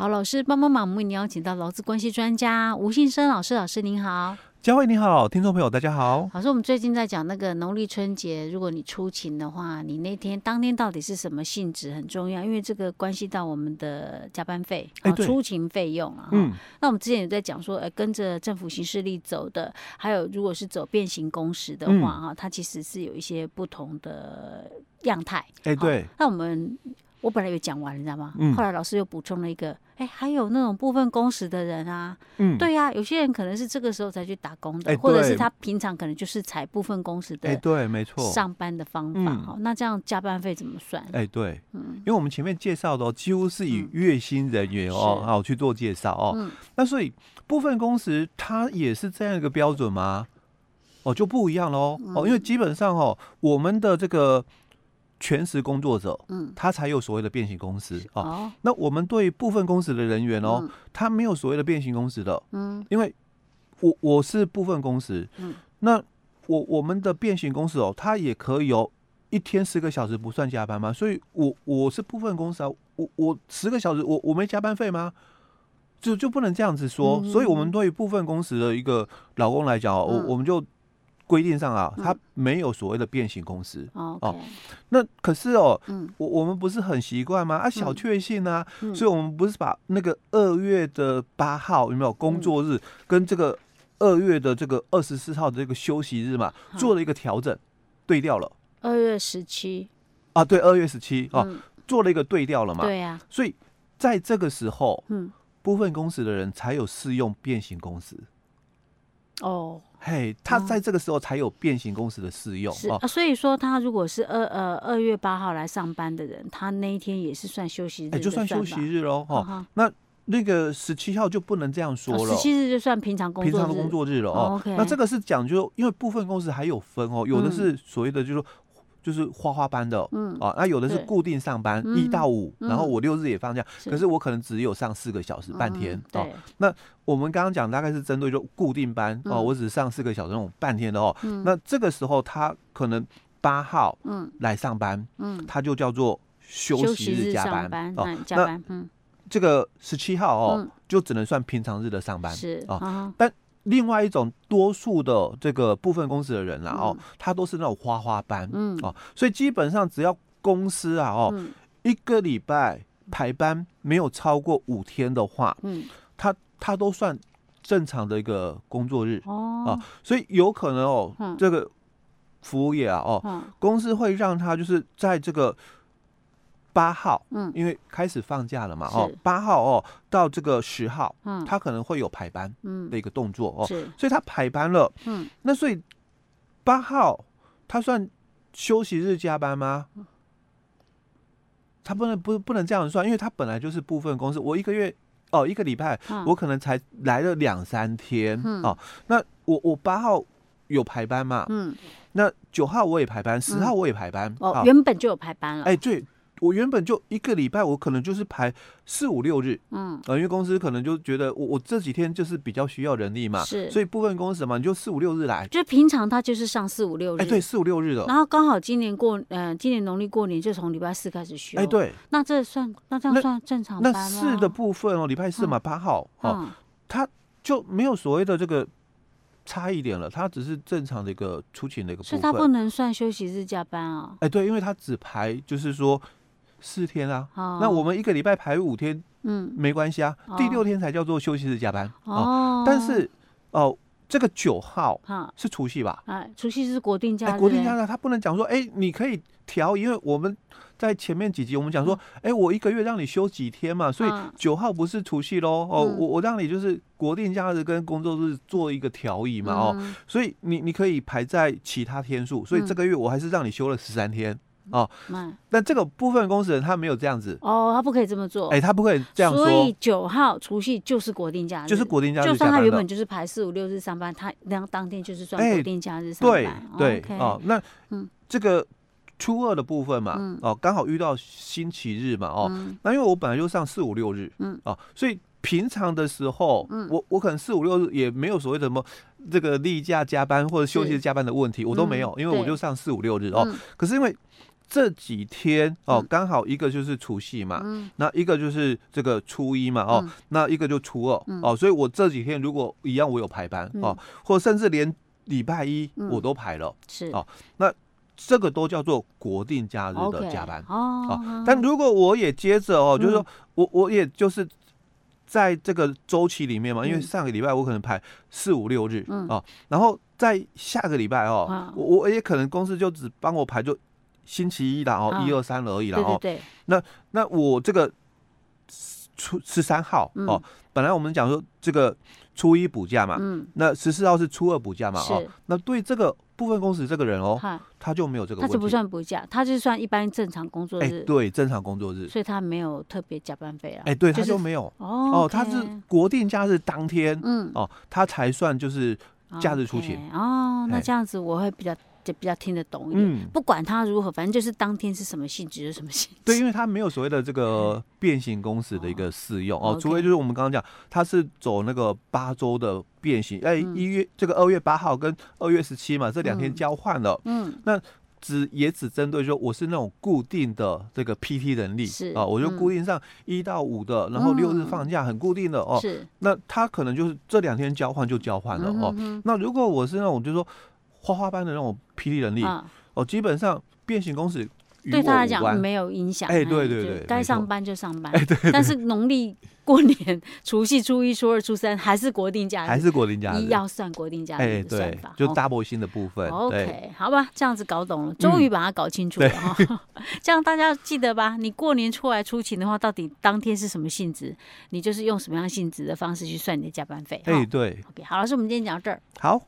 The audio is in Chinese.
好，老师帮帮忙，我们邀请到劳资关系专家吴信生老师，老师您好。嘉慧你好，听众朋友大家好。老师，我们最近在讲那个农历春节，如果你出勤的话，你那天当天到底是什么性质很重要，因为这个关系到我们的加班费、欸、出勤费用啊。嗯。那我们之前也在讲说，呃，跟着政府行事力走的，还有如果是走变形工时的话，哈、嗯，它其实是有一些不同的样态。哎、欸，对。那我们。我本来有讲完，你知道吗？嗯、后来老师又补充了一个，哎、欸，还有那种部分工时的人啊，嗯，对呀、啊，有些人可能是这个时候才去打工的，欸、或者是他平常可能就是采部分工时的，哎，对，没错，上班的方法哈、欸，那这样加班费怎么算？哎、欸，对，嗯，因为我们前面介绍的哦几乎是以月薪人员哦，好、嗯、去做介绍哦、嗯，那所以部分工时它也是这样一个标准吗？哦，就不一样喽，哦，因为基本上哦，我们的这个。全时工作者，嗯，他才有所谓的变形公司啊、哦。那我们对部分公司的人员哦，嗯、他没有所谓的变形公司的，嗯，因为我我是部分公司，嗯，那我我们的变形公司哦，他也可以有一天十个小时不算加班吗？所以我我是部分公司啊，我我十个小时我我没加班费吗？就就不能这样子说。嗯、所以我们对于部分公司的一个老公来讲哦，我、嗯、我们就。规定上啊，它没有所谓的变形公司、嗯、哦。那可是哦，嗯、我我们不是很习惯吗？啊，小确幸啊、嗯，所以我们不是把那个二月的八号有没有工作日，跟这个二月的这个二十四号的这个休息日嘛，做了一个调整，对调了。二月十七啊，对，二月十七啊，做了一个对调了嘛。对呀。所以在这个时候，嗯，部分公司的人才有适用变形工时。哦。嘿，他在这个时候才有变形公司的适用、嗯、是啊，所以说他如果是二呃二月八号来上班的人，他那一天也是算休息日，哎，就算休息日喽。哈、哦，那那个十七号就不能这样说了，十、哦、七日就算平常工作日平常的工作日了哦。哦 okay、那这个是讲究，因为部分公司还有分哦，有的是所谓的就是。就是花花班的，嗯，啊，那有的是固定上班一到五，然后我六日也放假，可是我可能只有上四个小时半天，哦，那我们刚刚讲大概是针对就固定班哦，我只上四个小时那种半天的哦，那这个时候他可能八号嗯来上班，嗯，他就叫做休息日加班哦，那嗯，这个十七号哦就只能算平常日的上班是啊，但。另外一种多数的这个部分公司的人啦哦，他都是那种花花班，嗯。哦，所以基本上只要公司啊哦，一个礼拜排班没有超过五天的话，嗯，他他都算正常的一个工作日哦，所以有可能哦，这个服务业啊哦，公司会让他就是在这个。八号，嗯，因为开始放假了嘛，哦，八号哦，到这个十号，嗯，他可能会有排班，嗯，的一个动作哦，是，所以他排班了，嗯，那所以八号他算休息日加班吗？他不能不不能这样算，因为他本来就是部分公司，我一个月哦一个礼拜，我可能才来了两三天，嗯，哦，那我我八号有排班嘛，嗯，那九号我也排班，十号我也排班，哦，原本就有排班了，哎，对。我原本就一个礼拜，我可能就是排四五六日，嗯，啊，因为公司可能就觉得我我这几天就是比较需要人力嘛，是，所以部分公司嘛，你就四五六日来，就平常他就是上四五六日，哎，对，四五六日的，然后刚好今年过，呃，今年农历过年就从礼拜四开始休，哎，对，那这算那这样算正常？那四的部分哦，礼拜四嘛，八号，哦，他就没有所谓的这个差一点了，他只是正常的一个出勤的一个部分，所以他不能算休息日加班啊，哎，对，因为他只排就是说。四天啊，那我们一个礼拜排五天，嗯，没关系啊，第六天才叫做休息日加班哦。但是哦，这个九号是除夕吧？哎，除夕是国定假日，国定假日他不能讲说，哎，你可以调，因为我们在前面几集我们讲说，哎，我一个月让你休几天嘛，所以九号不是除夕喽，哦，我我让你就是国定假日跟工作日做一个调移嘛，哦，所以你你可以排在其他天数，所以这个月我还是让你休了十三天。哦，那这个部分公司人他没有这样子。哦，他不可以这么做，哎、欸，他不可以这样说。所以九号除夕就是国定假日，就是国定假日，就算他原本就是排四五六日上班，他当当天就是算国定假日上班。欸、对对、okay、哦，那嗯，这个初二的部分嘛，嗯、哦，刚好遇到星期日嘛，哦、嗯，那因为我本来就上四五六日，嗯，哦，所以平常的时候，嗯，我我可能四五六日也没有所谓的什么这个例假加班或者休息加班的问题，我都没有，因为我就上四五六日哦，可是因为。这几天哦，刚好一个就是除夕嘛，嗯，那一个就是这个初一嘛，哦，那一个就初二，哦，所以我这几天如果一样，我有排班哦，或甚至连礼拜一我都排了，是。哦，那这个都叫做国定假日的加班哦。但如果我也接着哦，就是说我我也就是在这个周期里面嘛，因为上个礼拜我可能排四五六日哦，然后在下个礼拜哦，我我也可能公司就只帮我排就。星期一的哦，一二三而已了哦。对对对。那那我这个初十三号哦，本来我们讲说这个初一补假嘛，嗯，那十四号是初二补假嘛，哦，那对这个部分公司这个人哦，他就没有这个他就不算补假，他就算一般正常工作日，对，正常工作日，所以他没有特别加班费啊，哎，对，他就没有。哦，他是国定假日当天，嗯，哦，他才算就是假日出勤。哦，那这样子我会比较。就比较听得懂一点，嗯，不管他如何，反正就是当天是什么性质就什么性质。对，因为他没有所谓的这个变形公司的一个适用哦，除非就是我们刚刚讲，他是走那个八周的变形，哎，一月这个二月八号跟二月十七嘛，这两天交换了，嗯，那只也只针对说我是那种固定的这个 PT 能力是。啊，我就固定上一到五的，然后六日放假很固定的哦，是，那他可能就是这两天交换就交换了哦，那如果我是那种就是说。花花般的那种霹雳能力，哦，基本上变形公司对他来讲没有影响。哎，对对对，该上班就上班。哎，对。但是农历过年 除夕、初一、初二、初三还是国定假日，还是国定假日，要算国定假日的算法，就 double 薪的部分。OK，好吧，这样子搞懂了，终于把它搞清楚了哈。这样大家记得吧？你过年出来出勤的话，到底当天是什么性质？你就是用什么样性质的方式去算你的加班费？哎，对。OK，好，老师，我们今天讲到这儿。好。